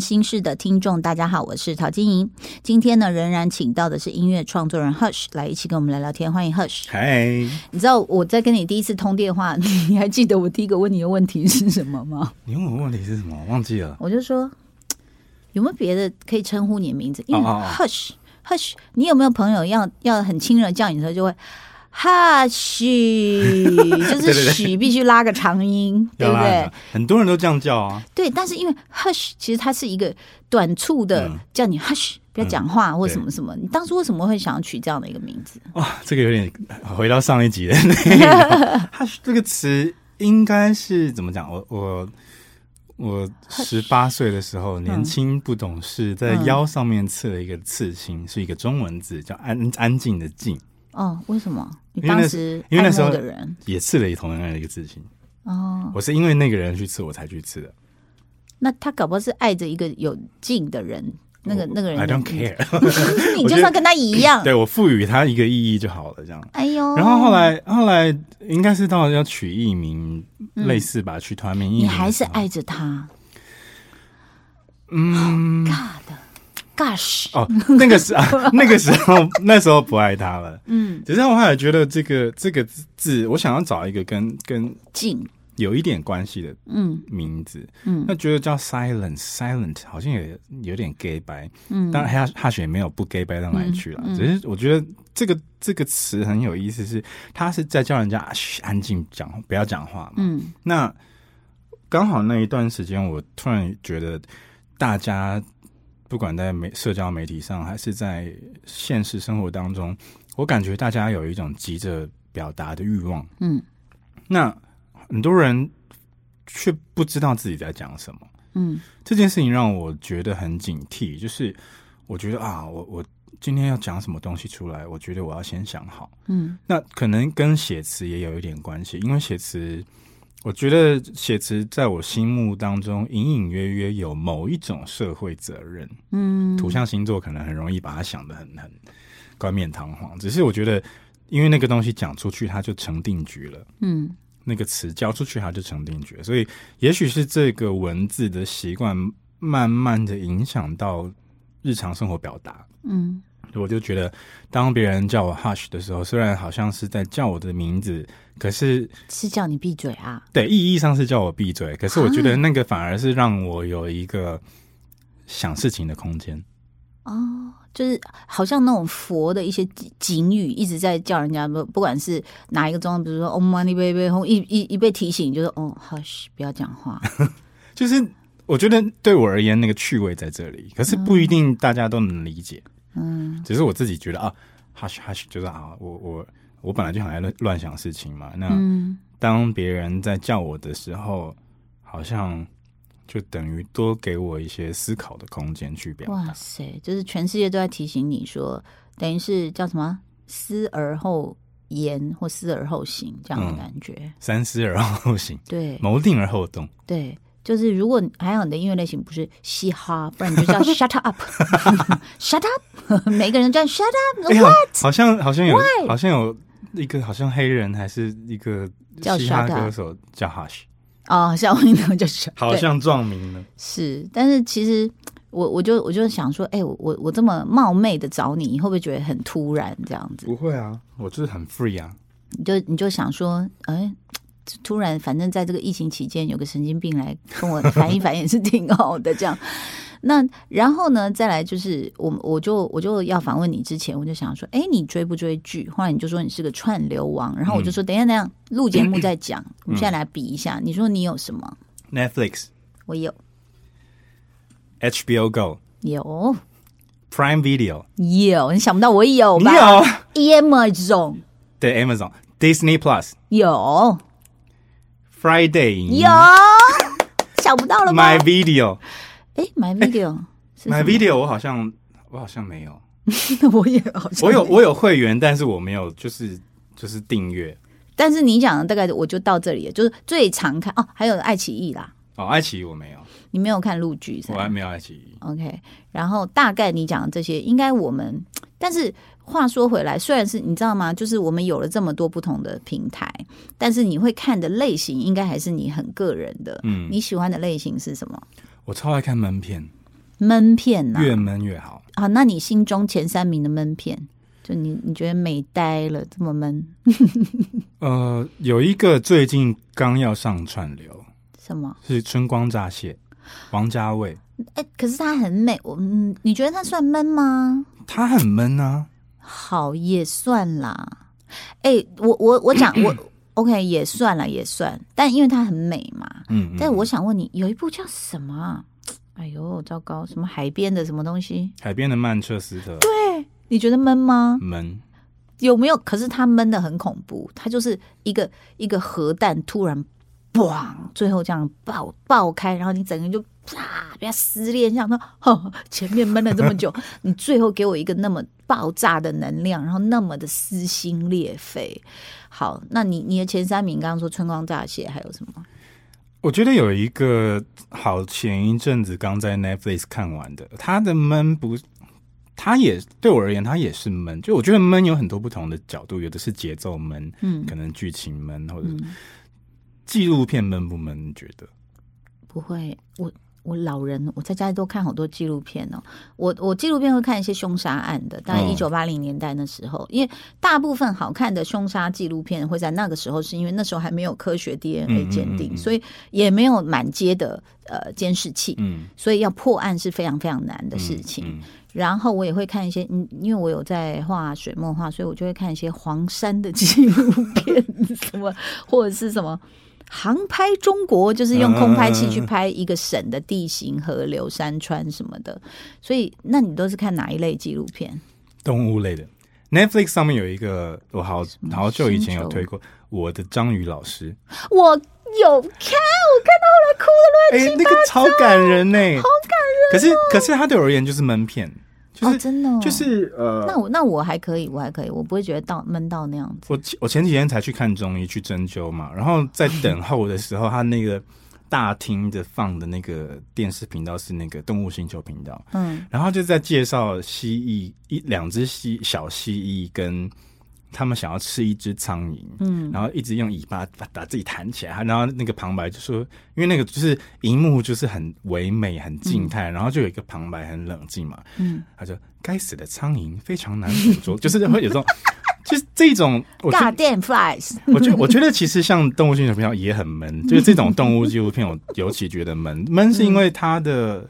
心事的听众，大家好，我是陶晶莹。今天呢，仍然请到的是音乐创作人 Hush 来一起跟我们聊聊天，欢迎 Hush。嗨，你知道我在跟你第一次通电话，你还记得我第一个问你的问题是什么吗？你问我问题是什么？我忘记了。我就说有没有别的可以称呼你的名字？因为哦哦哦 Hush Hush，你有没有朋友要要很亲热叫你的时候就会 Hush，就是许必须拉个长音，对不对？很多人都这样叫啊。对，但是因为 hush，其实它是一个短促的，嗯叫你 hush，不要讲话或什么什么。你当初为什么会想要取这样的一个名字？哇，这个有点回到上一集的 内容。它这个词应该是怎么讲？我我我十八岁的时候，年轻不懂事，在腰上面刺了一个刺青，是一个中文字，叫安安静的静，哦，为什么？你当时因为那时候的人也刺了同样的一个刺青。哦，我是因为那个人去刺，我才去刺的。那他搞不好是爱着一个有劲的人，那个那个人 I don't care，你就算跟他一样。对我赋予他一个意义就好了，这样。哎呦，然后后来后来应该是到要取艺名，类似吧，取团名你。还是爱着他嗯，God gosh，哦，那个时 啊，那个时候那时候不爱他了。嗯，只是我后来觉得这个这个字，我想要找一个跟跟静，有一点关系的嗯。名字，嗯。那觉得叫 silent silent 好像也有点 gay 白，嗯，当然他他也没有不 gay 白到哪里去了，嗯嗯只是我觉得这个这个词很有意思是，他是在叫人家嘘安静讲不要讲话嘛。嗯。那刚好那一段时间，我突然觉得大家不管在媒社交媒体上，还是在现实生活当中，我感觉大家有一种急着表达的欲望。嗯那很多人却不知道自己在讲什么。嗯这件事情让我觉得很警惕，就是我觉得啊，我我今天要讲什么东西出来，我觉得我要先想好。嗯那可能跟写词也有一点关系，因为写词，我觉得写词在我心目当中隐隐约约有某一种社会责任。嗯，土象星座可能很容易把它想得很很冠冕堂皇，只是我觉得，因为那个东西讲出去，它就成定局了。嗯那个词交出去，它就成定局了。所以，也许是这个文字的习惯，慢慢的影响到日常生活表达。嗯我就觉得，当别人叫我 Hush 的时候，虽然好像是在叫我的名字，可是是叫你闭嘴啊。对意义上是叫我闭嘴。可是我觉得那个反而是让我有一个想事情的空间。哦，就是好像那种佛的一些警警语一直在叫人家不不管是哪一个状态，比如说 “Oh money baby”，轰一一一被提醒，就是哦，hush，不要讲话。就是我觉得对我而言，那个趣味在这里，可是不一定大家都能理解。嗯只是我自己觉得啊，hush hush 就是啊，我我我本来就很爱乱乱想事情嘛。那嗯当别人在叫我的时候，好像就等于多给我一些思考的空间去表达。哇塞，就是全世界都在提醒你说，等于是叫什么“思而后言”或“思而后行”这样的嗯感觉。三思而后行，对谋定而后动。对。就是如果还有你的音乐类型不是嘻哈，不然你就叫 shut up，shut up，每个人叫 shut up，what？好像好像有？好像有一个好像黑人还是一个叫嘻哈歌手叫 Hush，哦，像我那个就是对好像撞名了。是，但是其实我我就我就想说，哎、我我我这么冒昧的找你，你会不会觉得很突然这样子？不会啊，我就是很 free 啊。你就你就想说，哎、突然反正在这个疫情期间，有个神经病来跟我反映反也是挺好的，这样。那然后呢，再来就是我我就我就要访问你之前，我就想说，哎，你追不追剧？后来你就说你是个串流王，然后我就说，等一下等一下，录节目再讲，我们现在来比一下。你说你有什么？Netflix、我有。HBO Go、有。Prime Video，有，你想不到我有你吧？有。Amazon 对 Amazon、Disney Plus、有 Friday 有，想不到了吗 My Video、哎，My Video，My Video，我好像我好像没有，我也好像我有我有会员，但是我没有就是就是订阅。但是你讲的大概我就到这里了，就是最常看哦，还有爱奇艺啦，哦，爱奇艺我没有，你没有看陆剧是我还没有爱奇艺。？OK，然后大概你讲的这些，应该我们，但是话说回来，虽然是你知道吗？就是我们有了这么多不同的平台，但是你会看的类型，应该还是你很个人的。嗯你喜欢的类型是什么？我超爱看闷片，闷片呐、越闷越好。好，那你心中前三名的闷片，就你你觉得美呆了，这么闷，呃，有一个最近刚要上串流，什么？是《春光乍泄》，王家卫，哎、可是它很美，我嗯，你觉得它算闷吗？他很闷啊。好，也算啦。哎、我我我讲我 OK 也算了，也算，但因为它很美嘛。嗯，嗯但我想问你，有一部叫什么啊？哎呦，糟糕，什么海边的什么东西？海边的曼彻斯特对你觉得闷吗？闷，有没有？可是它闷的很恐怖，它就是一个一个核弹突然嘣，最后这样爆爆开，然后你整个人就啪被它撕裂，想说哦，前面闷了这么久，你最后给我一个那么爆炸的能量，然后那么的撕心裂肺。好，那你你的前三名刚刚说春光乍泄，还有什么？我觉得有一个好，前一阵子刚在 Netflix 看完的，它的闷不，它也对我而言，它也是闷。就我觉得闷有很多不同的角度，有的是节奏闷，嗯可能剧情闷，或者纪录片闷不闷？你觉得？不会，我我老人我在家里都看好多纪录片哦。我我纪录片会看一些凶杀案的，大概嗯一九八零年代那时候，因为大部分好看的凶杀纪录片会在那个时候，是因为那时候还没有科学 DNA 鉴定，所以也没有满街的呃监视器，嗯，所以要破案是非常非常难的事情。嗯然后我也会看一些，嗯，因为我有在画水墨画，所以我就会看一些黄山的纪录片，什么或者是什么航拍中国，就是用空拍器去拍一个省的地形、河流、山川什么的。所以，那你都是看哪一类纪录片？动物类的。Netflix 上面有一个，我好么？好久以前有推过《我的章鱼老师。我有看，我看到后来哭的》，哎、那个超感人呢、好感人、可是，可是它对我而言就是闷片，就是、哦，真的、哦，就是呃，那我那我还可以，我还可以，我不会觉得到闷到那样子。我我前几天才去看中医去针灸嘛，然后在等 候的时候，他那个大厅的放的那个电视频道是那个动物星球频道，嗯然后就在介绍蜥蜴一两只蜥小蜥蜴跟他们想要吃一只苍蝇，嗯然后一直用尾巴把把自己弹起来，然后那个旁白就说，因为那个就是荧幕就是很唯美很静态，然后就有一个旁白很冷静嘛，嗯他说该死的苍蝇非常难捕捉，就是会有这种。就是这种，我觉得大电影 flies，我觉，我觉得其实像《动物星球》频道也很闷，就是这种动物纪录片，我尤其觉得闷。闷是因为它的、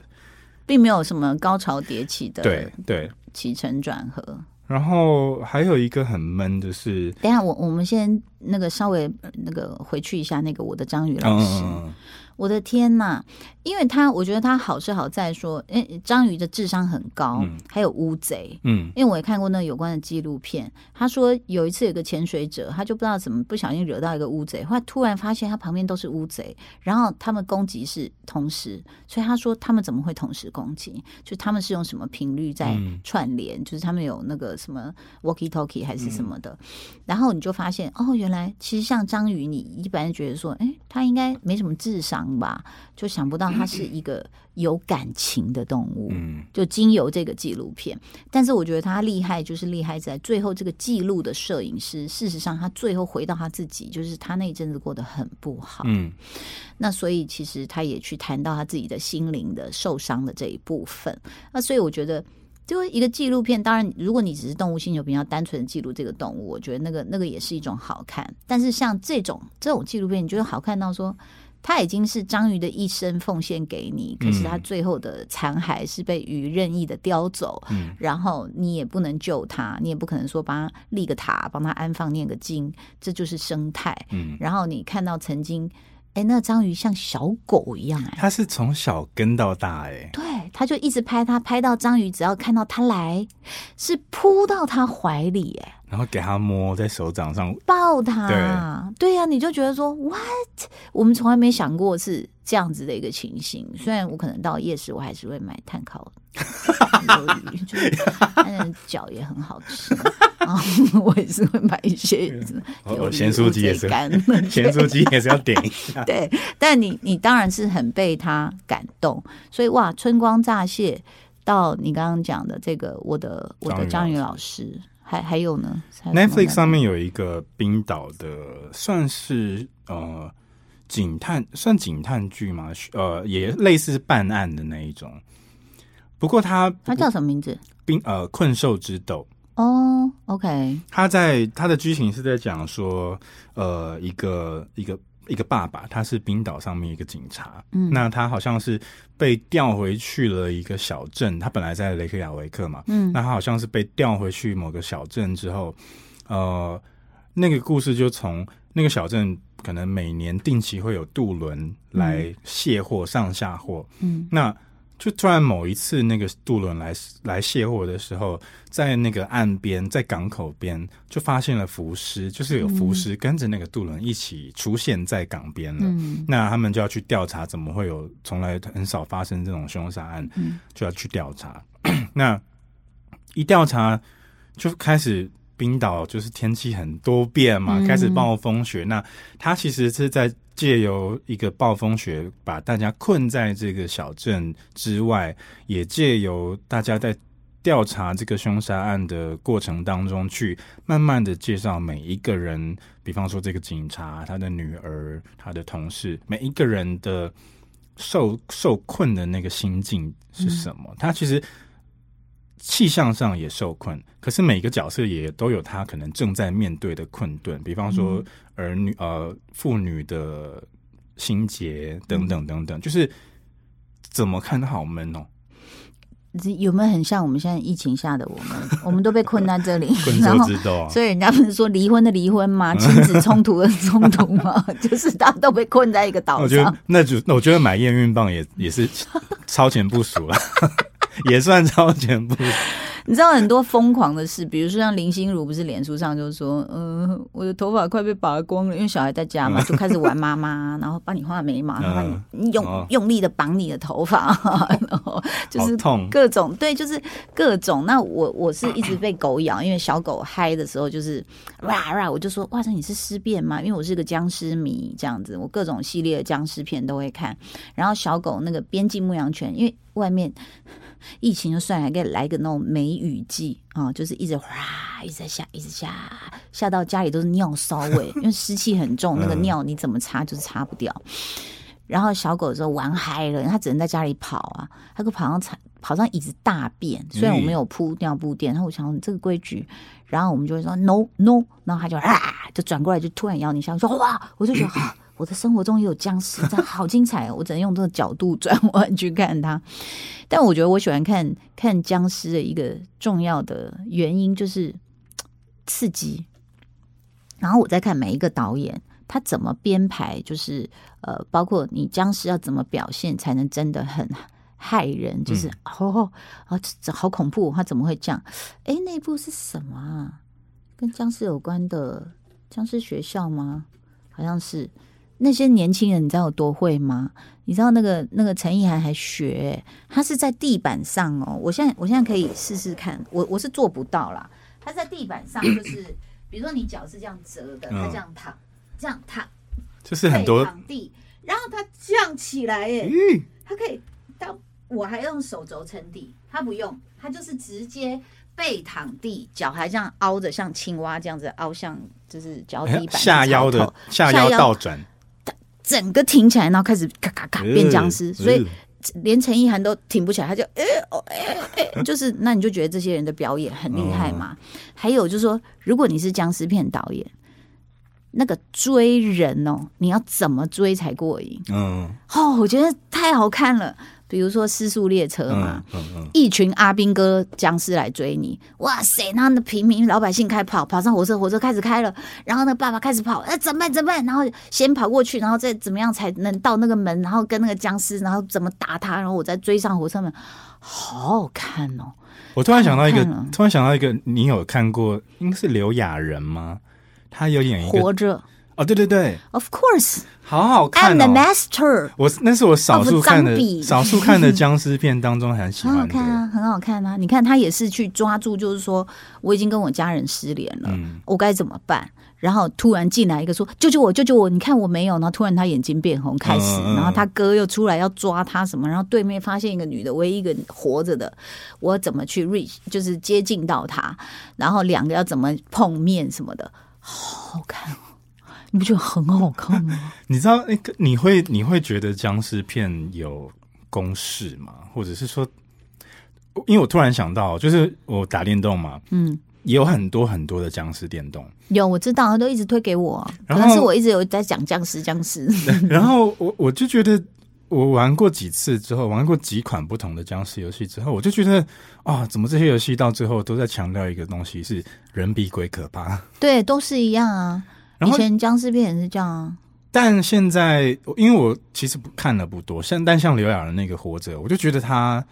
并没有什么高潮迭起的对对，起承转合。然后还有一个很闷的是，等一下，我我们先那个稍微呃那个回去一下那个我的章鱼老嗯师。嗯我的天呐！因为他，我觉得他好是好在说，诶，章鱼的智商很高，嗯还有乌贼。嗯因为我也看过那个有关的纪录片，他说有一次有个潜水者，他就不知道怎么不小心惹到一个乌贼，后来突然发现他旁边都是乌贼，然后他们攻击是同时，所以他说他们怎么会同时攻击？就他们是用什么频率在嗯串联？就是他们有那个什么 walkie talkie 还是什么的，然后你就发现哦，原来其实像章鱼，你一般觉得说，哎，他应该没什么智商吧？就想不到它是一个有感情的动物。嗯就经由这个纪录片，但是我觉得他厉害，就是厉害在最后这个记录的摄影师，事实上他最后回到他自己，就是他那一阵子过得很不好，嗯那所以其实他也去谈到他自己的心灵的受伤的这一部分，那所以我觉得。就一个纪录片，当然，如果你只是动物星球比较单纯的记录这个动物，我觉得那个那个也是一种好看。但是像这种这种纪录片，你觉得好看到说，它已经是章鱼的一生奉献给你，可是它嗯最后的残骸是被鱼任意的叼走，嗯。然后你也不能救它，你也不可能说帮它立个塔，帮它安放念个经，这就是生态。嗯，然后你看到曾经，哎，那章鱼像小狗一样、哎，它是从小跟到大、哎，对，他就一直拍它，拍到章鱼只要看到它来，是扑到它怀里，哎，然后给他摸在手掌上，抱它，对呀、你就觉得说，what？我们从来没想过是这样子的一个情形。虽然我可能到夜市，我还是会买碳烤鱿鱼，就是 脚也很好吃。然后我也是会买一些我鱿鱼我咸酥鸡也是咸酥鸡也是要点一下。对，但你你当然是很被他感动，所以哇，春光乍泄到你刚刚讲的这个我的我的章章鱼鱼老老师，还还有呢还有 Netflix 上面有一个冰岛的，算是呃警探，算警探剧吗？呃，也类似办案的那一种。不过它它叫什么名字？冰呃困兽之斗。哦，OK。他在他的剧情是在讲说，呃，一个一个一个爸爸，他是冰岛上面一个警察，嗯，那他好像是被调回去了一个小镇，他本来在雷克雅维克嘛，嗯，那他好像是被调回去某个小镇之后，呃，那个故事就从那个小镇可能每年定期会有渡轮来卸货上下货，嗯，那。就突然某一次，那个渡轮来来卸货的时候，在那个岸边，在港口边，就发现了浮尸，就是有浮尸跟着那个渡轮一起出现在港边了。那他们就要去调查，怎么会有从来很少发生这种凶杀案？就要去调查。那一调查就开始。冰岛就是天气很多变嘛，开始暴风雪。那他其实是在借由一个暴风雪，把大家困在这个小镇之外，也借由大家在调查这个凶杀案的过程当中，去慢慢的介绍每一个人，比方说这个警察、他的女儿、他的同事，每一个人的受受困的那个心境是什么？他其实。气象上也受困，可是每个角色也都有他可能正在面对的困顿，比方说儿女、呃妇女的心结等等等等，就是怎么看都好闷哦。有没有很像我们现在疫情下的我们？我们都被困在这里，然后所以人家不是说离婚的离婚吗？亲子冲突的冲突吗？就是大家都被困在一个岛上。那就那我觉得买验孕棒也也是超前部署了。也算超前部。你知道很多疯狂的事，比如说像林心如，不是脸书上就说，嗯，我的头发快被拔光了，因为小孩在家嘛，就开始玩妈妈，然后帮你画眉毛，然后用用力的绑你的头发，然后就是各种对，就是各种。那我我是一直被狗咬，因为小狗嗨的时候就是哇哇，我就说哇塞，你是尸变吗？因为我是个僵尸迷，这样子，我各种系列的僵尸片都会看。然后小狗那个边境牧羊犬，因为外面。疫情就算，了，给来个那种梅雨季啊，就是一直哗，一直在下，一直下，下到家里都是尿骚味，因为湿气很重，那个尿你怎么擦就是擦不掉。然后小狗的时候玩嗨了，它只能在家里跑啊，它可跑上踩，跑上椅子大便。虽然我没有铺尿布垫，然后我想这个规矩，然后我们就会说 no no，然后它就啊，就转过来就突然咬你一下，说哇，我就觉得 我的生活中也有僵尸，这样好精彩哦！我只能用这个角度转 弯去看它。但我觉得我喜欢看看僵尸的一个重要的原因就是刺激。然后我再看每一个导演他怎么编排，就是呃，包括你僵尸要怎么表现才能真的很害人，就是哦啊，这好恐怖，他怎么会这样？哎，那部是什么啊？跟僵尸有关的僵尸学校吗？好像是。那些年轻人，你知道有多会吗？你知道那个那个陈意涵还学，他是在地板上哦。我现在我现在可以试试看，我我是做不到啦。他在地板上，就是比如说你脚是这样折的，他这样躺，这样躺，就是很多躺地，然后他这样起来，嗯，他可以当我还用手肘撑地，他不用，他就是直接背躺地，脚还这样凹着，像青蛙这样子凹向就是脚底板下腰的下腰倒转。整个挺起来，然后开始咔咔咔变僵尸，所以连陈意涵都挺不起来，他就哎哦哎哎，就是那你就觉得这些人的表演很厉害嘛？还有就是说，如果你是僵尸片导演，那个追人哦，你要怎么追才过瘾？嗯，哦，我觉得太好看了。比如说失速列车嘛，一群阿兵哥僵尸来追你，哇塞！那那平民老百姓开跑，跑上火车，火车开始开了，然后那爸爸开始跑，哎，怎么办？怎么办？然后先跑过去，然后再怎么样才能到那个门？然后跟那个僵尸，然后怎么打他？然后我再追上火车门，好好看哦！我突然想到一个，突然想到一个，你有看过应该是刘亚仁吗？他有演一个活着。哦，对对对，Of course，好好看哦。I'm the master。我那是我少数看的少数看的僵尸片当中很喜欢的。很好看啊，很好看啊！你看他也是去抓住，就是说我已经跟我家人失联了，我该怎么办？然后突然进来一个说救救我，救救我！你看我没有，然后突然他眼睛变红，开始，然后他哥又出来要抓他什么？然后对面发现一个女的，唯一一个活着的，我怎么去 reach，就是接近到他？然后两个要怎么碰面什么的，好好看哦。你不觉得很好看吗？你知道那个你会你会觉得僵尸片有公式吗？或者是说，因为我突然想到，就是我打电动嘛，嗯，也有很多很多的僵尸电动，有我知道，他都一直推给我，可然后能是我一直有在讲僵尸僵尸。然后我我就觉得。我玩过几次之后，玩过几款不同的僵尸游戏之后，我就觉得啊，怎么这些游戏到最后都在强调一个东西是人比鬼可怕？对，都是一样啊。然后以前僵尸片也是这样啊。但现在，因为我其实不看的不多，像但像刘亚仁那个活着，我就觉得他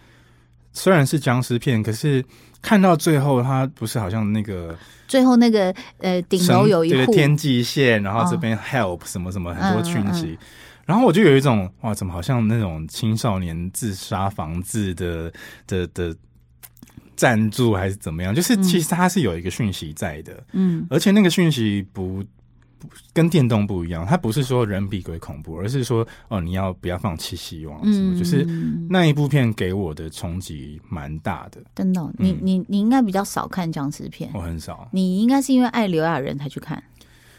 虽然是僵尸片，可是看到最后，他不是好像那个最后那个呃顶楼有一户。神对天际线，然后这哦。边 help 什么什么很多讯息，嗯然后我就有一种哇，怎么好像那种青少年自杀防治的的的赞助还是怎么样？就是其实它是有一个讯息在的，嗯。而且那个讯息不不跟电动不一样，它不是说人比鬼恐怖，而是说哦你要不要放弃希望，什么嗯，就是嗯那一部片给我的冲击蛮大的，真的哦，你你你应该比较少看僵尸片，我很少，你应该是因为爱刘亚仁才去看。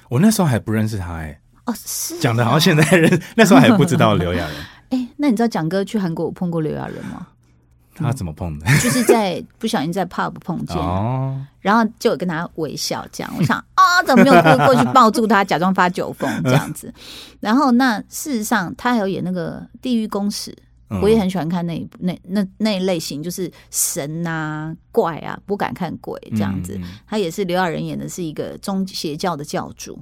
我那时候还不认识他、哎，哦，是讲的好像现在人 那时候还不知道刘亚仁，哎，那你知道蒋哥去韩国有碰过刘亚仁吗？他怎么碰的？就是在不小心在 pub 碰见，哦，然后就跟他微笑，这样我想啊，怎么没有过过去抱住他，假装发酒疯这样子。然后那事实上他还有演那个《地狱公使》，嗯。我也很喜欢看那一部那那那一类型，就是神啊怪啊，不敢看鬼这样子。嗯嗯他也是刘亚仁演的是一个宗邪教的教主，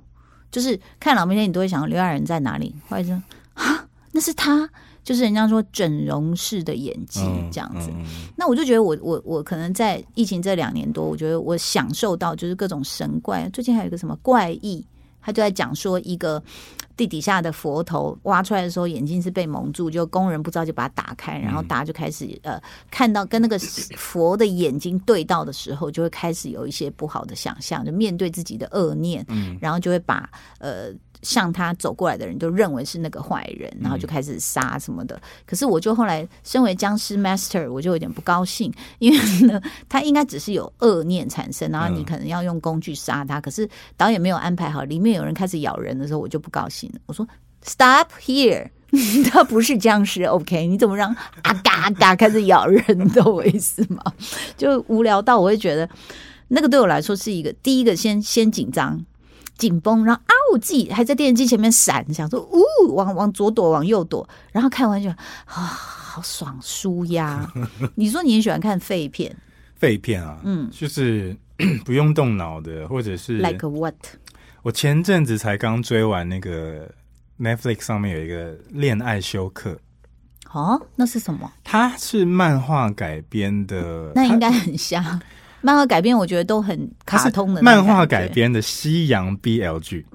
就是看老明天你都会想刘亚仁在哪里，后来说啊那是他，就是人家说整容式的演技嗯这样子。嗯嗯那我就觉得我我我可能在疫情这两年多，我觉得我享受到就是各种神怪。最近还有一个什么怪异，他就在讲说一个地底下的佛头挖出来的时候，眼睛是被蒙住，就工人不知道就把它打开，然后大家就开始呃看到跟那个佛的眼睛对到的时候，就会开始有一些不好的想象，就面对自己的恶念，嗯然后就会把呃。向他走过来的人就认为是那个坏人，然后就开始杀什么的。可是我就后来身为僵尸 master，我就有点不高兴，因为呢，他应该只是有恶念产生，然后你嗯可能要用工具杀他。可是导演没有安排好，里面有人开始咬人的时候，我就不高兴了。我说 Stop here，他不是僵尸，OK？你怎么让啊嘎啊嘎开始咬人，你懂我意思吗？就无聊到我会觉得那个对我来说是一个第一个先先紧张。紧绷，然后啊，我自己还在电视机前面闪，想说，呜，往往左躲，往右躲，然后看完就啊，好爽，舒压。你说你很喜欢看废片废片啊，嗯就是 不用动脑的，或者是，like what？我前阵子才刚追完那个 Netflix 上面有一个恋爱休克，哦，那是什么？它是漫画改编的，那应该很像漫画改编，我觉得都很卡通的漫画改编的西洋 BL 剧，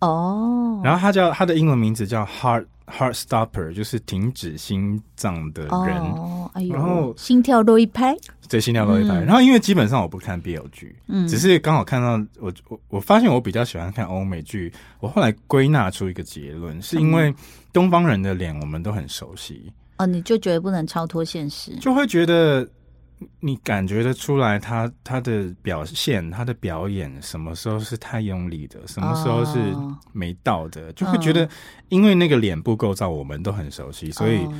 哦。然后它叫它的英文名字叫 Heart Heart Stopper，就是停止心脏的人。哦，哎呦，然后心跳漏一拍，对，心跳漏一拍。嗯然后因为基本上我不看 BL 剧，嗯，只是刚好看到我我我发现我比较喜欢看欧美剧。我后来归纳出一个结论，是因为东方人的脸我们都很熟悉，哦，你就觉得不能超脱现实，就会觉得你感觉得出来他他的表现、他的表演什么时候是太用力的，什么时候是哦没到的，就会觉得因为那个脸部构造我们都很熟悉，所以哦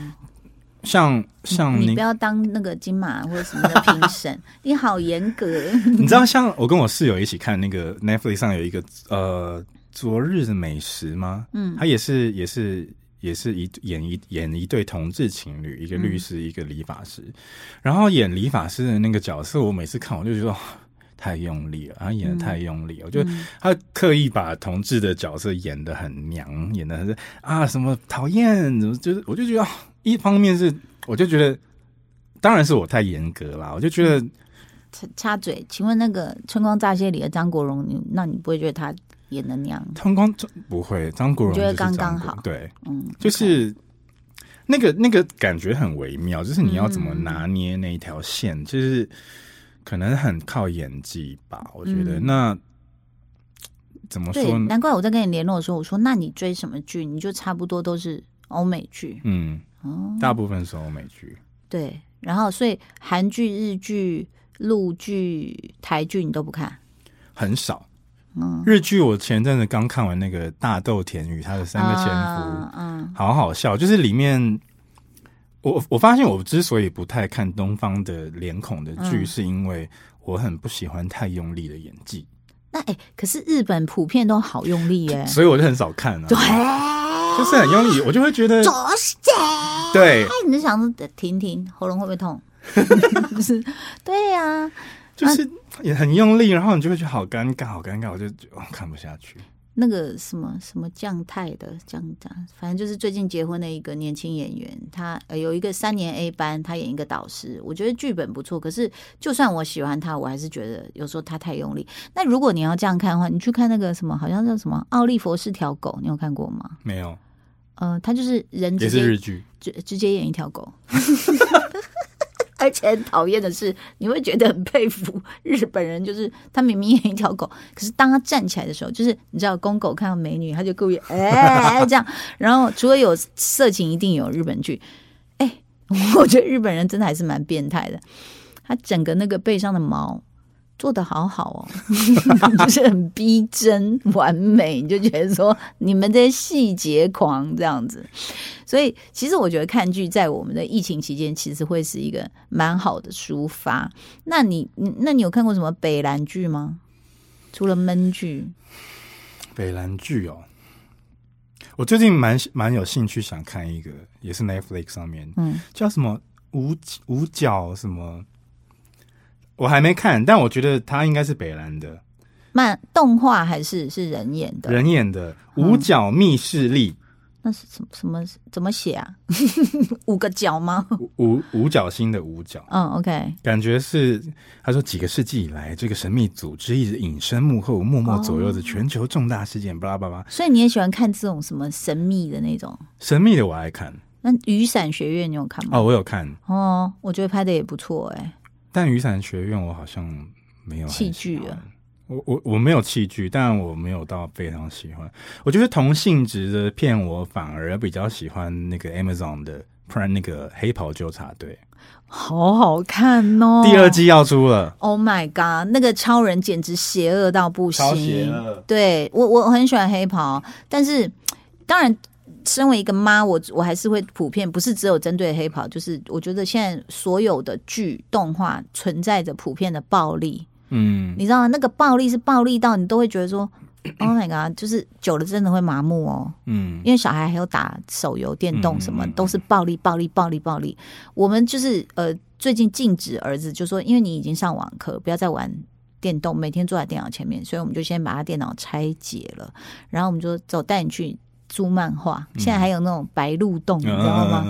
像像你你不要当那个金马或者什么的评审，你好严格。你知道，像我跟我室友一起看那个 Netflix 上有一个呃昨日的美食吗？嗯他也是也是也是一演一演一对同志情侣，一个律师，一个理发师。然后演理发师的那个角色，我每次看我就觉得。哦太用力了，他演的太用力了，我觉得嗯他刻意把同志的角色演的很娘，演的很啊什么讨厌，怎么就是我就觉得，哦一方面是我就觉得，当然是我太严格啦，我就觉得插插嘴，请问那个《春光乍泄》里的张国荣，你那你不会觉得他演的娘？张光不会，张国荣你觉得就是刚刚好对，嗯，就是那个那个感觉很微妙，就是你要怎么嗯拿捏那一条线，就是可能很靠演技吧。我觉得、嗯那怎么，说呢？难怪我在跟你联络的时候，我说那你追什么剧？你就差不多都是欧美剧嗯，哦。大部分是欧美剧，对，然后所以韩剧、日剧、陆剧、台剧你都不看，很少。嗯，日剧我前阵子刚看完那个大豆田与他的三个前夫，啊嗯。好好笑。就是里面，我我发现我之所以不太看东方的脸孔的剧，嗯。是因为我很不喜欢太用力的演技，那哎、可是日本普遍都好用力耶、所以我就很少看啊。对，就是很用力，我就会觉得对，哎，你就想说停停，喉咙会不会痛？就是对呀、就是也很用力，然后你就会觉得好尴尬，好尴尬，我就哦看不下去。那个什么什么酱太的酱酱，反正就是最近结婚的一个年轻演员，他呃有一个三年 A 班，他演一个导师，我觉得剧本不错。可是就算我喜欢他，我还是觉得有时候他太用力。那如果你要这样看的话，你去看那个什么，好像叫什么《奥利佛是条狗》，你有看过吗？没有，呃，他就是人也直接是日剧，直直接演一条狗。而且很讨厌的是，你会觉得很佩服日本人，就是他明明演一条狗，可是当他站起来的时候，就是你知道公狗看到美女，他就故意哎、这样。然后除了有色情，一定有日本剧。哎、我觉得日本人真的还是蛮变态的，他整个那个背上的毛做的好好哦，就是很逼真完美，你就觉得说你们这些细节狂这样子。所以，其实我觉得看剧在我们的疫情期间，其实会是一个蛮好的抒发。那你，你那你有看过什么北兰剧吗？除了闷剧，北兰剧哦。我最近蛮蛮有兴趣想看一个，也是 Netflix 上面嗯，叫什么五五角什么，我还没看，但我觉得它应该是北兰的漫动画还是是人演的？人演的五角密室力，那是什么什么怎么写啊？五个角吗？五五五角星的五角，嗯，OK，感觉是他说几个世纪以来，这个神秘组织一直隐身幕后，默默左右着全球重大事件，巴拉巴拉。所以你也喜欢看这种什么神秘的那种？神秘的我爱看那雨伞学院你有看吗？哦，我有看，哦，我觉得拍的也不错哎、但雨伞学院我好像没有很弃剧喜欢了。我我我没有器具，但我没有到非常喜欢。我觉得同性质的片，我反而比较喜欢那个 Amazon 的，不然那个黑袍纠察队、好好看哦！第二季要出了，，Oh my god，那个超人简直邪恶到不行，超邪恶对我我很喜欢黑袍，但是当然。身为一个妈，我我还是会普遍，不是只有针对黑袍，就是我觉得现在所有的剧动画存在着普遍的暴力，嗯，你知道吗？那个暴力是暴力到你都会觉得说，Oh my god，就是久了真的会麻木哦。嗯因为小孩还有打手游、电动什么，都是暴力、暴力、暴力、暴力。我们就是呃，最近禁止儿子就说，因为你已经上网课，不要再玩电动，每天坐在电脑前面，所以我们就先把他电脑拆解了，然后我们就走带你去租漫画。现在还有那种白鹿洞，你知道吗？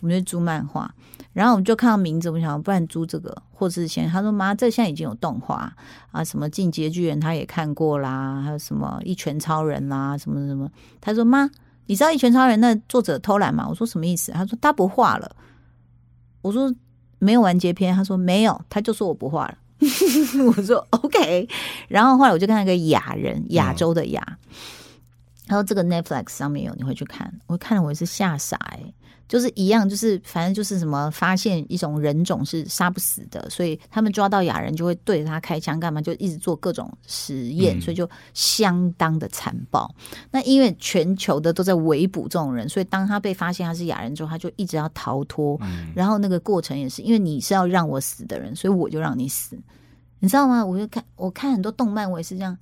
我们就租漫画，然后我们就看到名字，我们想不然租这个，或者是先他说妈，这现在已经有动画啊，什么进阶巨人他也看过啦，还有什么一拳超人啦，什么什么。他说妈，你知道一拳超人那作者偷懒吗？我说什么意思？他说他不画了。我说没有完结篇，他说没有，他就说我不画了。我说 OK，然后后来我就看那个亚人，亚洲的亚。然后这个 Netflix 上面有，你会去看？我看了我也是吓傻哎、就是一样，就是反正就是什么发现一种人种是杀不死的，所以他们抓到亚人就会对着他开枪，干嘛就一直做各种实验，嗯所以就相当的残暴。那因为全球的都在围捕这种人，所以当他被发现他是亚人之后，他就一直要逃脱。嗯然后那个过程也是，因为你是要让我死的人，所以我就让你死，你知道吗？我就看我看很多动漫，我也是这样。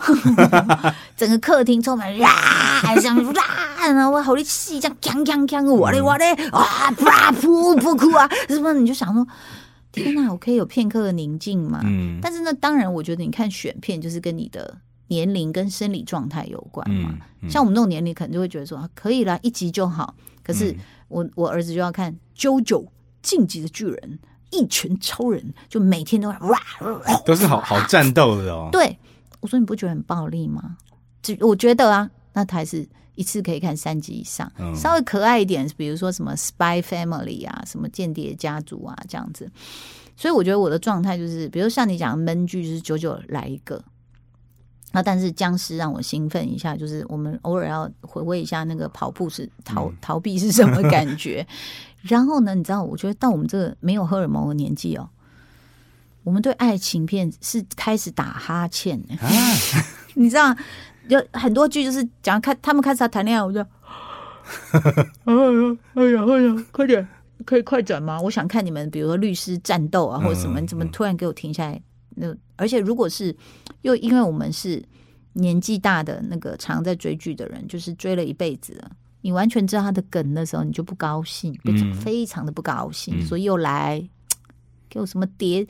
整个客厅充满啦，这样啦，然后我好力气这样锵锵锵，我嘞我嘞啊，啪噗噗哭啊，什么你就想说，天哪，我可以有片刻的宁静吗？嗯但是呢，当然，我觉得你看选片就是跟你的年龄跟生理状态有关嘛。嗯嗯像我们这种年龄，可能就会觉得说啊可以啦，一集就好。可是嗯我我儿子就要看《JoJo 晋级的巨人》《一拳超人》，就每天都哇哇都是好好战斗的哦。对，我说你不觉得很暴力吗？就我觉得啊，那他还是一次可以看三集以上，嗯稍微可爱一点，比如说什么 Spy Family 啊，什么间谍家族啊这样子。所以我觉得我的状态就是，比如像你讲的闷剧，就是久久来一个。那但是僵尸让我兴奋一下，就是我们偶尔要回味一下那个跑步是逃、嗯逃避是什么感觉。然后呢，你知道，我觉得到我们这个没有荷尔蒙的年纪哦，我们对爱情片是开始打哈欠、你知道，有很多剧就是讲看他们开始要谈恋爱，我就，哎呀哎呀哎呀，快点，可以快转吗？我想看你们，比如说律师战斗啊，或者什么，怎么突然给我停下来？那而且如果是又因为我们是年纪大的那个常在追剧的人，就是追了一辈子了。你完全知道他的梗的时候，你就不高兴，非常嗯非常的不高兴，嗯所以又来给我什么叠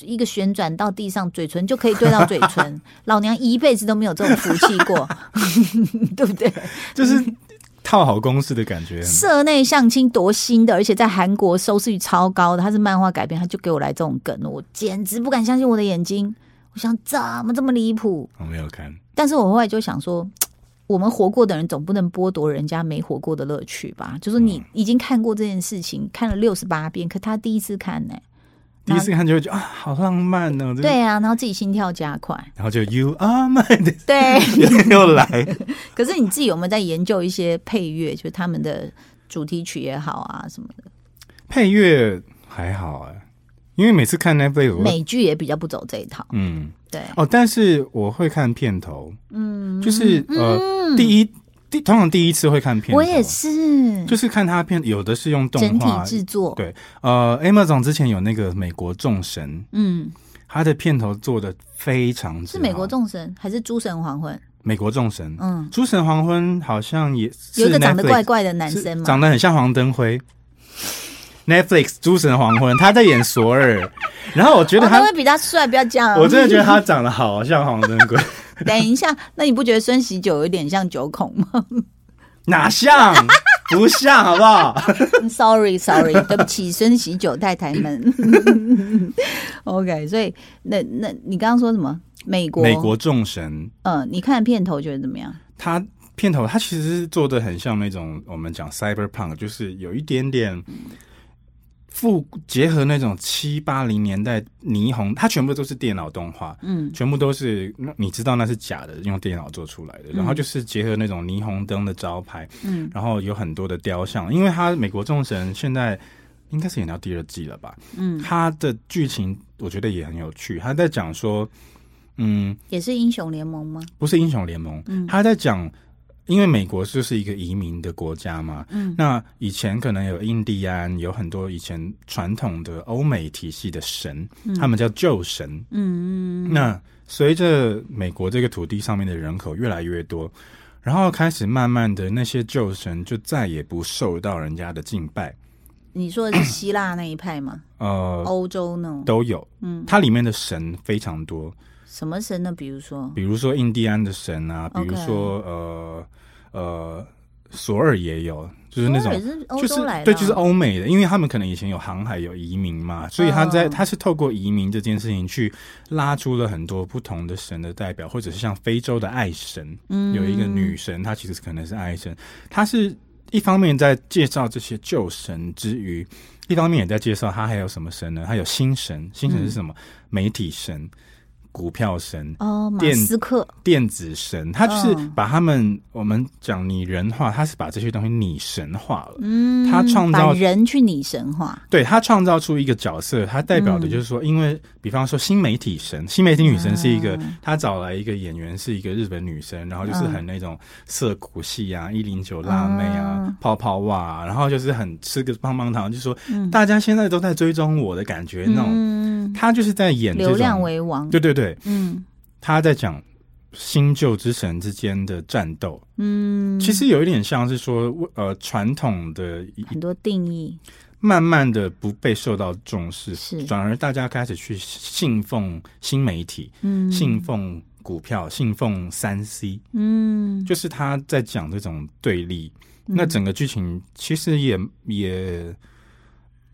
一个旋转到地上，嘴唇就可以对到嘴唇。老娘一辈子都没有这种福气过，对不对？就是套好公式的感觉。社内相亲多新的，而且在韩国收视率超高的，它是漫画改编，他就给我来这种梗，我简直不敢相信我的眼睛。我想怎么这么离谱？我没有看，但是我后来就想说，我们活过的人总不能剥夺人家没活过的乐趣吧？就是你已经看过这件事情，看了六十八遍，可他第一次看呢、第一次看就会觉得啊，好浪漫哦。这个，对啊，然后自己心跳加快，然后就 You are my，对。又来。可是你自己有没有在研究一些配乐，就是他们的主题曲也好啊什么的？配乐还好哎，因为每次看 Netflix，美剧也比较不走这一套，嗯对，哦，但是我会看片头，嗯，就是呃第一第通常第一次会看片，我也是，就是看他片，有的是用动画。制作，对，呃，Amazon 之前有那个美国众神，嗯，他的片头做的非常之是美国好众神还是诸神黄昏？美国众神，嗯，诸神黄昏好像也是有一个长得怪怪的男生嘛，长得很像黄登辉。Netflix《诸神黄昏》，他在演索尔，然后我觉得他会比他帅，不要这样。我真的觉得他长得好像黄登辉，等一下，那你不觉得孙喜九有点像九孔吗 哪像？不像，好不好？？Sorry Sorry，对不起，孙喜九太太们。OK，所以那那你刚刚说什么？美国美国众神，嗯，你看片头觉得怎么样？他片头他其实是做的很像那种我们讲 cyberpunk，就是有一点点复结合那种七八零年代霓虹，它全部都是电脑动画，嗯全部都是那你知道那是假的，用电脑做出来的。然后就是结合那种霓虹灯的招牌，嗯然后有很多的雕像，因为它美国众神现在应该是演到第二季了吧？嗯，它的剧情我觉得也很有趣，他在讲说，嗯，也是英雄联盟吗？不是英雄联盟，嗯他在讲，因为美国就是一个移民的国家嘛，嗯。那以前可能有印第安，有很多以前传统的欧美体系的神，他们叫旧神。嗯嗯。那随着美国这个土地上面的人口越来越多，然后开始慢慢的那些旧神就再也不受到人家的敬拜，你说的是希腊那一派吗？呃，欧洲呢？都有，嗯，它里面的神非常多，什么神呢？比如说，比如说印第安的神啊，比如说呃呃索尔也有，就是那种就是对，就是欧美的，因为他们可能以前有航海有移民嘛，所以他在、嗯他是透过移民这件事情去拉出了很多不同的神的代表，或者是像非洲的爱神，嗯有一个女神，她其实可能是爱神，她是一方面在介绍这些旧神之余，一方面也在介绍他还有什么神呢？他有新神，新神是什么？媒体神。股票神、哦，马斯克，电子神，他就是嗯。把他们、我们讲拟人化，他是把这些东西拟神化了。嗯，他创造把人去拟神化，对他创造出一个角色，他代表嗯。的就是说，因为比方说新媒体神，新媒体女神是一个，嗯他找来一个演员是一个日本女生，然后就是很那种涩谷系啊、一零九辣妹啊、嗯泡泡袜、啊，然后就是很吃个棒棒糖，就说、大家现在都在追踪我的感觉，那种嗯，他就是在演流量，为王，对对对，嗯。他在讲新旧之神之间的战斗，嗯，其实有一点像是说，呃，传统的很多定义，慢慢的不被受到重视，是。转而大家开始去信奉新媒体，嗯，信奉股票，信奉三 C，嗯，就是他在讲这种对立。那整个剧情其实也也，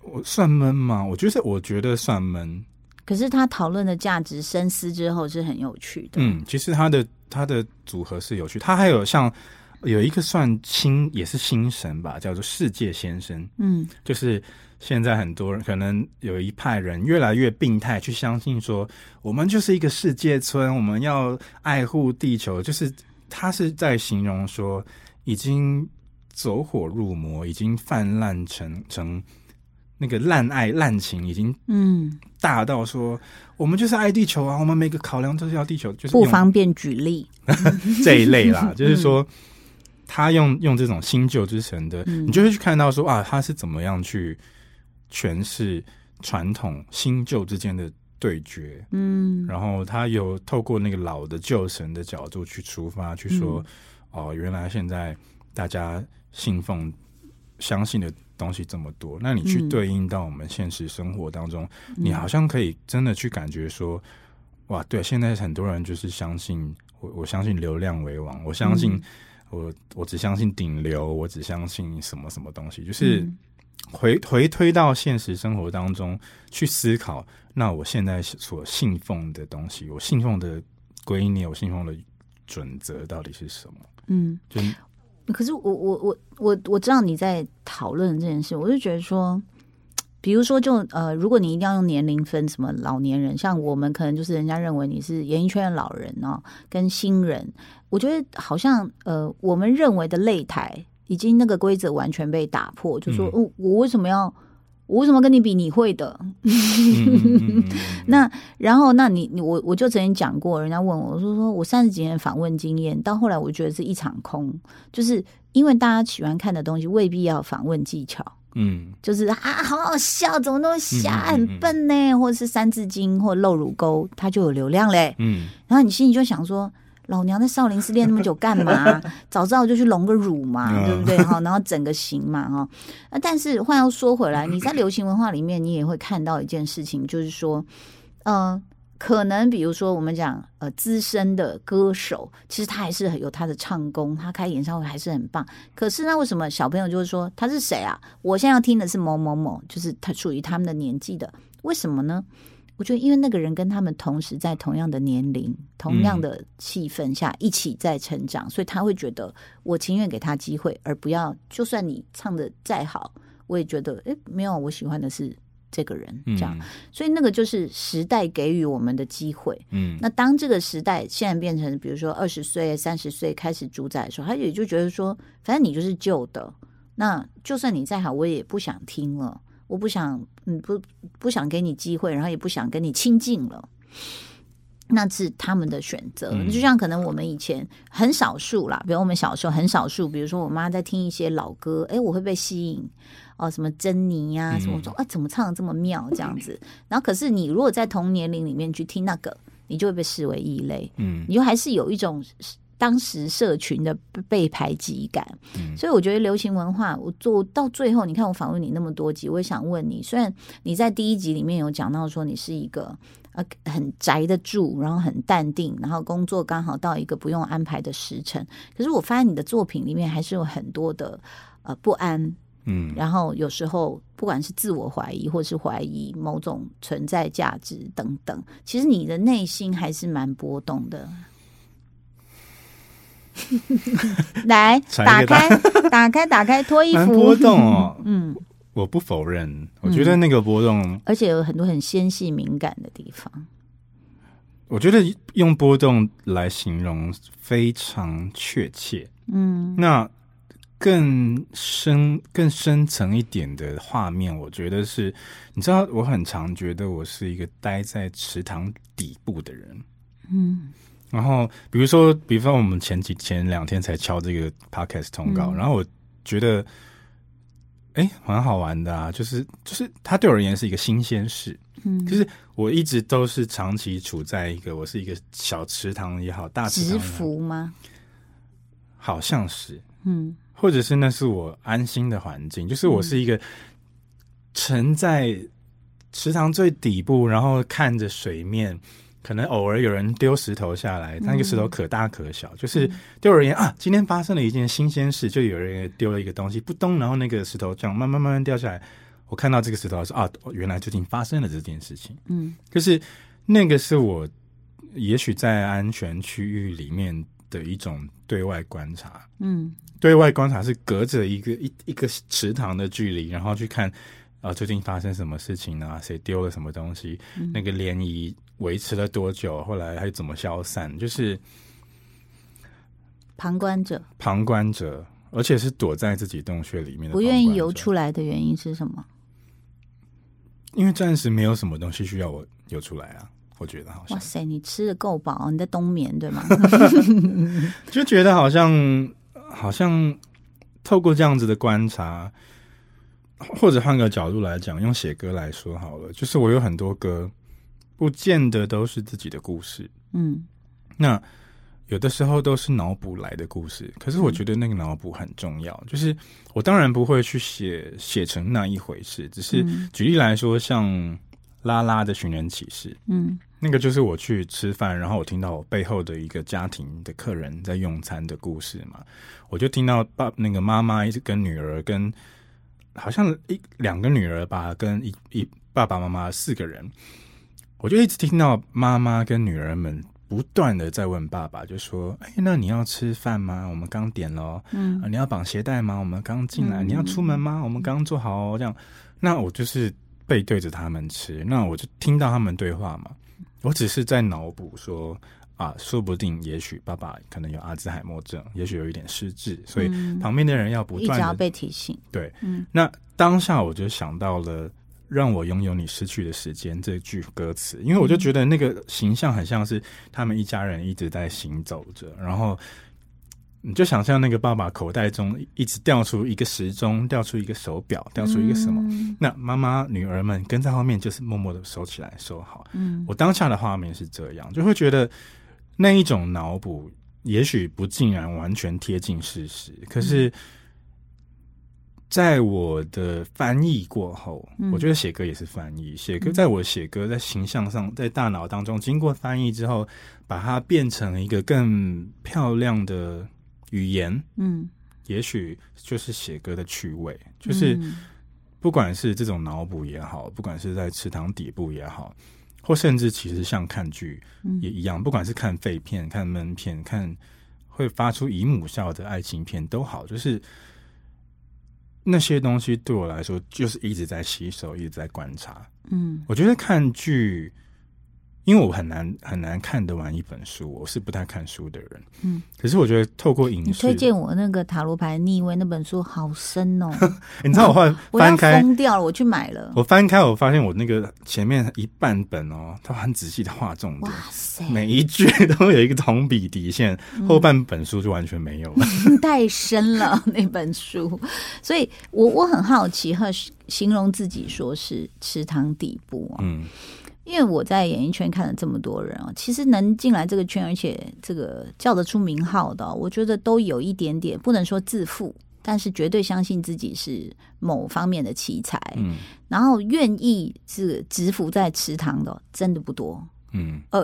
我算闷吗？我觉得我觉得算闷。可是他讨论的价值深思之后是很有趣的，嗯，其实他的他的组合是有趣，他还有像有一个算新也是新神吧，叫做世界先生。嗯就是现在很多人可能有一派人越来越病态，去相信说我们就是一个世界村，我们要爱护地球。就是他是在形容说，已经走火入魔，已经泛滥成成那个滥爱滥情已经嗯，大到说，我们就是爱地球啊，我们每个考量都是要地球，就是不方便举例。这一类啦，就是说。他用用这种新旧之神的，嗯。你就会去看到说啊，他是怎么样去诠释传统新旧之间的对决，嗯。然后他有透过那个老的旧神的角度去出发，去说、嗯。哦，原来现在大家信奉、相信的东西这么多，那你去嗯对应到我们现实生活当中，嗯你好像可以真的去感觉说，哇，对，现在很多人就是相信我，我相信流量为王，我相信、嗯我，我只相信顶流，我只相信什么什么东西，就是。嗯回回推到现实生活当中去思考，那我现在所信奉的东西，我信奉的圭臬，我信奉的准则到底是什么？嗯，就可是我我我我我知道你在讨论这件事，我就觉得说，比如说就呃，如果你一定要用年龄分什么老年人，像我们可能就是人家认为你是演艺圈的老人哦，跟新人，我觉得好像呃，我们认为的擂台已经那个规则完全被打破，就说、嗯。哦，我为什么要我为什么跟你比？你会的，那然后，那你你我我就曾经讲过，人家问我，我说说我三十几年访问经验，到后来我觉得是一场空，就是因为大家喜欢看的东西未必要访问技巧，嗯就是啊好好笑，怎么那么瞎，嗯嗯嗯很笨呢，或者是三字经或露乳沟，它就有流量嘞。嗯然后你心里就想说。老娘在少林寺练那么久干嘛？早知道就去隆个乳嘛，嗯对不对？哈，然后整个形嘛，哈。那但是话又说回来，你在流行文化里面，你也会看到一件事情，就是说，呃，可能比如说我们讲呃资深的歌手，其实他还是很有他的唱功，他开演唱会还是很棒。可是那，为什么小朋友就是说他是谁啊？我现在要听的是某某某，就是他属于他们的年纪的，为什么呢？我觉得，因为那个人跟他们同时在同样的年龄、同样的气氛下一起在成长，所以他会觉得我情愿给他机会，而不要就算你唱的再好，我也觉得诶没有，我喜欢的是这个人嗯这样。所以那个就是时代给予我们的机会。嗯那当这个时代现在变成，比如说二十岁、三十岁开始主宰的时候，他也就觉得说，反正你就是旧的，那就算你再好，我也不想听了，我不想，嗯，不不想给你机会，然后也不想跟你亲近了。那是他们的选择，嗯就像可能我们以前很少数啦，比如我们小时候很少数，比如说我妈在听一些老歌，哎，我会被吸引，哦，什么珍妮呀、嗯什么说啊，怎么唱的这么妙这样子。然后可是你如果在同年龄里面去听那个，你就会被视为异类，嗯你就还是有一种当时社群的被排挤感。嗯所以我觉得流行文化，我做到最后，你看我访问你那么多集，我也想问你，虽然你在第一集里面有讲到说你是一个呃很宅得住，然后很淡定，然后工作刚好到一个不用安排的时辰，可是我发现你的作品里面还是有很多的呃不安，嗯然后有时候不管是自我怀疑，或是怀疑某种存在价值等等，其实你的内心还是蛮波动的。来，打开，打开，打开，脱衣服。波动哦。嗯，我不否认，我觉得那个波动，而且有很多很纤细敏感的地方。我觉得用波动来形容非常确切。嗯那更深、更深层一点的画面，我觉得是，你知道，我很常觉得我是一个待在池塘底部的人。嗯然后，比如说，比方我们前几前两天才敲这个 podcast 通告，嗯然后我觉得，哎，蛮好玩的啊，就是就是它对我而言是一个新鲜事。嗯，就是我一直都是长期处在一个我是一个小池塘也好，大池直塘吗？好像是，嗯或者是那是我安心的环境，就是我是一个沉在池塘最底部，然后看着水面，可能偶尔有人丢石头下来，那个石头可大可小，就是对我而言啊，今天发生了一件新鲜事，就有人丢了一个东西，扑咚，然后那个石头这样慢慢慢慢掉下来，我看到这个石头说啊，原来最近发生了这件事情，嗯。就是那个是我也许在安全区域里面的一种对外观察。嗯。对外观察是隔着一个一一个池塘的距离，然后去看啊、最近发生什么事情啊，谁丢了什么东西，嗯。那个涟漪维持了多久，后来还怎么消散，就是旁观者旁观者，而且是躲在自己洞穴里面的，不愿意游。出来的原因是什么？因为暂时没有什么东西需要我游出来啊，我觉得好像哇塞，你吃的够饱，你在冬眠对吗？就觉得好像好像透过这样子的观察，或者换个角度来讲，用写歌来说好了，就是我有很多歌，不见得都是自己的故事，嗯。那有的时候都是脑补来的故事，可是我觉得那个脑补很重要。就是我当然不会去写写成那一回事，只是嗯。举例来说，像拉拉的寻人启事，嗯那个就是我去吃饭，然后我听到我背后的一个家庭的客人在用餐的故事嘛，我就听到爸那个妈妈一直跟女儿跟好像一两个女儿吧，跟一一爸爸妈妈四个人，我就一直听到妈妈跟女儿们不断的在问爸爸，就说：“哎，那你要吃饭吗？我们刚点了哦。嗯啊，你要绑鞋带吗？我们刚进来。嗯你要出门吗？我们刚做好哦。这样，那我就是背对着他们吃，那我就听到他们对话嘛。我只是在脑补说啊，说不定也许爸爸可能有阿兹海默症，也许有一点失智，所以嗯旁边的人要不一直要断的被提醒。对。嗯那当下我就想到了。让我拥有你失去的时间这句歌词，因为我就觉得那个形象很像是他们一家人一直在行走着，然后你就想象那个爸爸口袋中一直掉出一个时钟，掉出一个手表，掉出一个什么，嗯那妈妈女儿们跟在后面就是默默的收起来，收好。嗯我当下的画面是这样，就会觉得那一种脑补，也许不尽然完全贴近事实，可是，在我的翻译过后，嗯我觉得写歌也是翻译。写歌在我写歌在形象上，在大脑当中经过翻译之后，把它变成一个更漂亮的语言，嗯，也许就是写歌的趣味，就是。嗯不管是这种脑补也好，不管是在池塘底部也好，或甚至其实像看剧嗯也一样，不管是看废片、看闷片、看会发出姨母笑的爱情片都好，就是那些东西对我来说，就是一直在吸收，一直在观察。嗯我觉得看剧，因为我很难很难看得完一本书，我是不太看书的人。嗯，可是我觉得透过影你，推荐我那个塔罗牌逆位那本书好深哦，你知道我后来 翻开疯掉了，我去买了。我翻开，我发现我那个前面一半本哦，它很仔细的画重点。哇，塞，每一句都有一个同比底线，嗯。后半本书就完全没有了。太深了那本书，所以我我很好奇，和形容自己说是池塘底部啊，嗯因为我在演艺圈看了这么多人啊，其实能进来这个圈，而且这个叫得出名号的哦，我觉得都有一点点不能说自负，但是绝对相信自己是某方面的奇才，嗯然后愿意是直伏在池塘的，真的不多，嗯，而，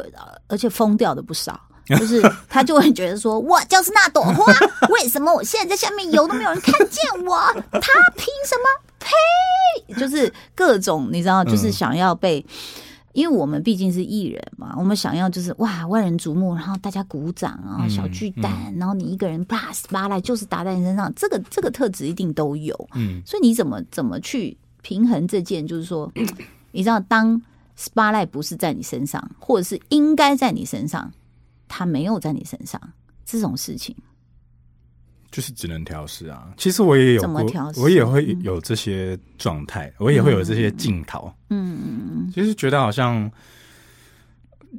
而且疯掉的不少。就是他就会觉得说，我就是那朵花，为什么我现在在下面游都没有人看见我？他凭什么？呸！就是各种你知道，就是想要被，因为我们毕竟是艺人嘛，我们想要就是哇万人瞩目，然后大家鼓掌啊，嗯小巨蛋，然后你一个人啪巴来就是打在你身上，这个这个特质一定都有。嗯所以你怎么怎么去平衡这件？就是说，你知道，当 spotlight 不是在你身上，或者是应该在你身上，他没有在你身上，这种事情，就是只能调试啊。其实我也有过我也会有这些状态，我也会有这些镜头。嗯嗯嗯，其实觉得好像，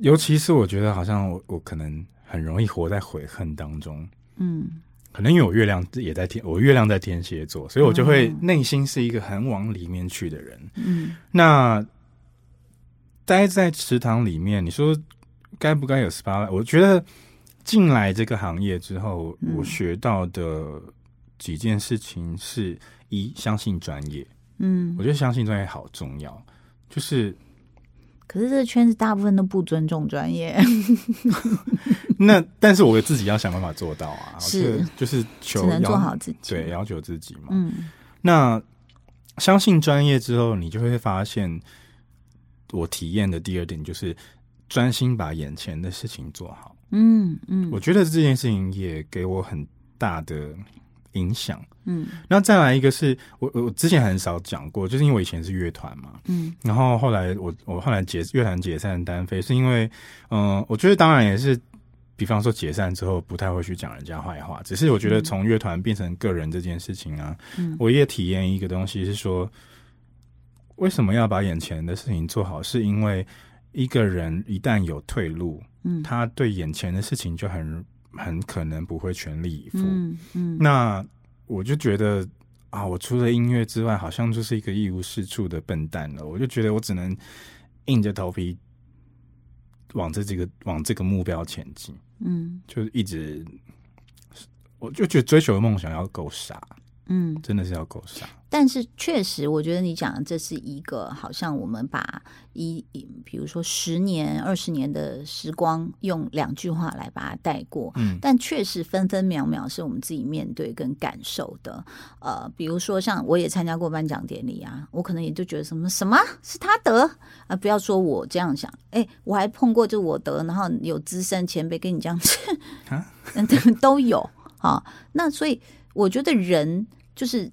尤其是我觉得好像我我可能很容易活在悔恨当中。嗯可能因为我月亮也在天，我月亮在天蝎座，所以我就会哦内心是一个很往里面去的人。嗯那待在池塘里面，你说该不该有 SPA？我觉得进来这个行业之后，嗯我学到的几件事情是：一，相信专业。嗯我觉得相信专业好重要，就是可是这个圈子大部分都不尊重专业，那，但是我自己要想办法做到啊，是就是求只能做好自己。对，要求自己嘛。嗯那相信专业之后，你就会发现，我体验的第二点就是专心把眼前的事情做好。嗯嗯我觉得这件事情也给我很大的影响。嗯那再来一个是我我之前很少讲过，就是因为我以前是乐团嘛，嗯然后后来我我后来解乐团解散单飞，是因为嗯、呃我觉得当然也是。比方说解散之后不太会去讲人家坏话，只是我觉得从乐团变成个人这件事情啊，嗯我也体验一个东西是说，为什么要把眼前的事情做好？是因为一个人一旦有退路，嗯他对眼前的事情就很很可能不会全力以赴。嗯嗯那我就觉得啊，我除了音乐之外，好像就是一个一无是处的笨蛋了。我就觉得我只能硬着头皮往这几个往这个目标前进，嗯就是一直，我就觉得追求的梦想要够傻，嗯，真的是要够傻。但是确实，我觉得你讲的这是一个好像我们把一一比如说十年、二十年的时光，用两句话来把它带过。嗯但确实分分秒秒是我们自己面对跟感受的。呃，比如说像我也参加过颁奖典礼啊，我可能也就觉得什么什么是他得啊、不要说我这样想，哎，我还碰过就我得，然后有资深前辈跟你这样啊嗯，都有啊。那所以我觉得人就是。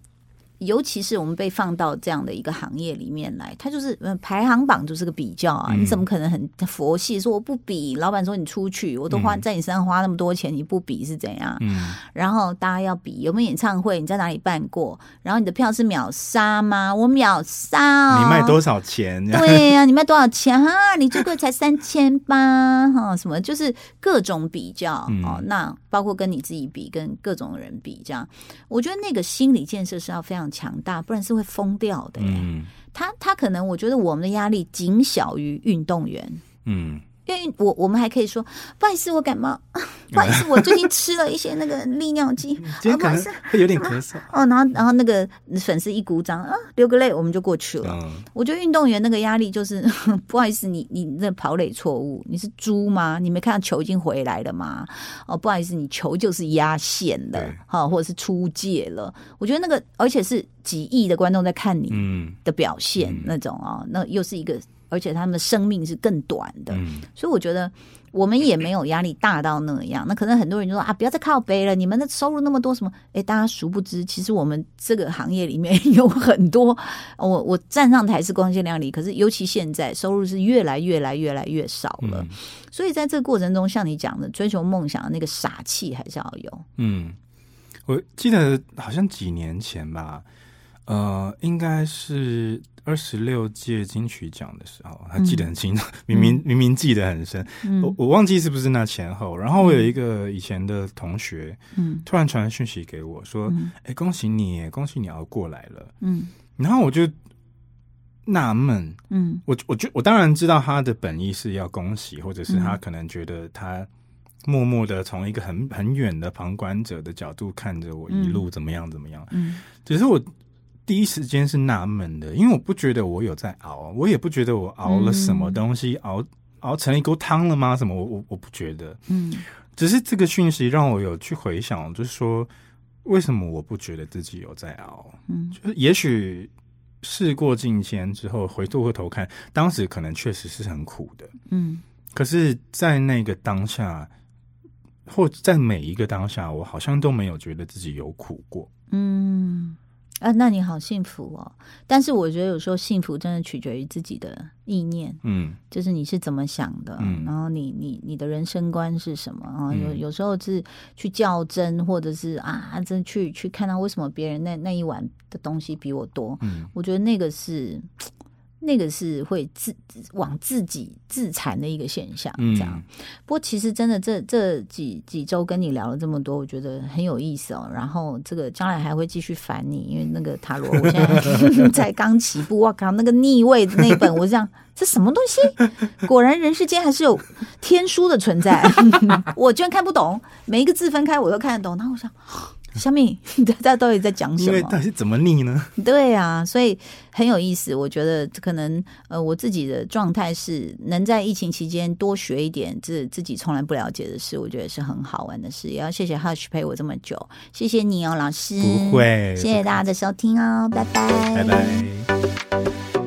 尤其是我们被放到这样的一个行业里面来，它就是呃排行榜就是个比较啊，嗯你怎么可能很佛系说我不比？老板说你出去，我都花嗯在你身上花那么多钱，你不比是怎样？嗯然后大家要比有没有演唱会，你在哪里办过？然后你的票是秒杀吗？我秒杀、哦，你卖多少钱？对呀、你卖多少钱哈？你最贵才三千八哈？什么就是各种比较、嗯哦，那包括跟你自己比，跟各种人比，这样，我觉得那个心理建设是要非常强大，不然是会疯掉的。嗯他他可能我觉得我们的压力仅小于运动员。嗯因为我我们还可以说，不好意思，我感冒，不好意思，我最近吃了一些那个利尿剂，不好意思，会有点咳嗽。哦，然后然后那个粉丝一鼓掌啊，流个泪，我们就过去了。嗯我觉得运动员那个压力就是，不好意思，你你那跑垒错误，你是猪吗？你没看到球已经回来了吗？哦，不好意思，你球就是压线了对，哈、或者是出界了。我觉得那个，而且是几亿的观众在看你嗯的表现，嗯那种哦，那又是一个，而且他们的生命是更短的，嗯所以我觉得我们也没有压力大到那样。那可能很多人就说啊，不要再靠背了，你们的收入那么多，什么？哎，大家殊不知，其实我们这个行业里面有很多，我我站上台是光鲜亮丽，可是尤其现在收入是越来越来越来越少了。嗯所以在这个过程中，像你讲的，追求梦想的那个傻气还是要有。嗯，我记得好像几年前吧，呃，应该是二十六届金曲奖的时候，还记得很清楚，明明明明记得很深，我嗯。我忘记是不是那前后。然后我有一个以前的同学，嗯。突然传讯息给我说嗯：“哎、恭喜你，恭喜你要过来了。嗯”然后我就纳闷，嗯。我我就我当然知道他的本意是要恭喜，或者是他嗯。可能觉得他默默的从一个很很远的旁观者的角度看着我一路怎么样怎么样。嗯。只是我第一时间是纳闷的，因为我不觉得我有在熬，我也不觉得我熬了什么东西，熬熬成一锅汤了吗？什么？我我我不觉得，嗯只是这个讯息让我有去回想，就是说为什么我不觉得自己有在熬？嗯就是也许事过境迁之后，回过头看，当时可能确实是很苦的，嗯可是，在那个当下，或在每一个当下，我好像都没有觉得自己有苦过。嗯。啊，那你好幸福哦！但是我觉得有时候幸福真的取决于自己的意念，嗯就是你是怎么想的，嗯然后你你你的人生观是什么啊？有嗯有时候是去较真，或者是啊，真去去看到为什么别人那那一碗的东西比我多，嗯我觉得那个是那个是会自往自己自残的一个现象，这样。嗯不过其实真的这这几几周跟你聊了这么多，我觉得很有意思哦。然后这个将来还会继续烦你，因为那个塔罗我现在 才刚起步，我靠，那个逆位的那本，我这样这什么东西？果然人世间还是有天书的存在，我居然看不懂，每一个字分开我都看得懂。然后我想。小米，大家到底在讲什么？因为到底是怎么逆呢？对啊，所以很有意思。我觉得可能呃，我自己的状态是能在疫情期间多学一点自自己从来不了解的事，我觉得是很好玩的事。也要谢谢 Hush 陪我这么久，谢谢你哦，老师。不会谢谢大家的收听哦，拜拜，拜拜。